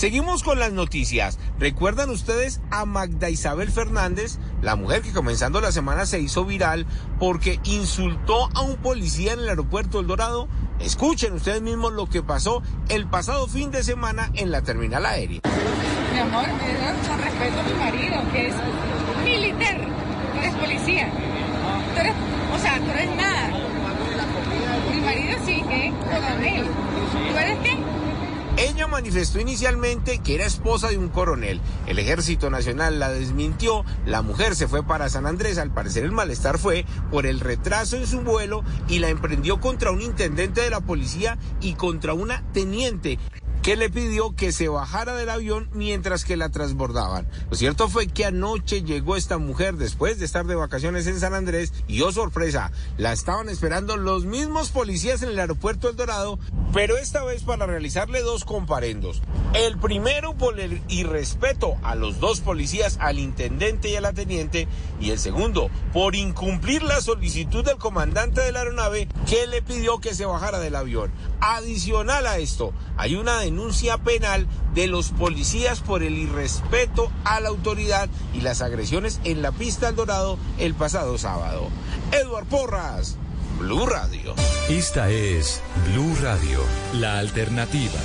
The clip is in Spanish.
Seguimos con las noticias. ¿Recuerdan ustedes a Magda Isabel Fernández, la mujer que comenzando la semana se hizo viral porque insultó a un policía en el aeropuerto El Dorado? Escuchen ustedes mismos lo que pasó el pasado fin de semana en la terminal aérea. Mi amor, respeto a mi marido, que es militar, tú eres policía. Manifestó inicialmente que era esposa de un coronel. El Ejército Nacional la desmintió. La mujer se fue para San Andrés. Al parecer el malestar fue por el retraso en su vuelo y la emprendió contra un intendente de la policía y contra una teniente que le pidió que se bajara del avión mientras que la transbordaban. Lo cierto fue que anoche llegó esta mujer después de estar de vacaciones en San Andrés y, oh sorpresa, la estaban esperando los mismos policías en el aeropuerto El Dorado, pero esta vez para realizarle dos comparendos. El primero por el irrespeto a los dos policías, al intendente y a la teniente, y el segundo por incumplir la solicitud del comandante de la aeronave que le pidió que se bajara del avión. Adicional a esto, hay una denuncia penal de los policías por el irrespeto a la autoridad y las agresiones en la pista al Dorado el pasado sábado. Eduard Porras, Blue Radio. Esta es Blue Radio, la alternativa.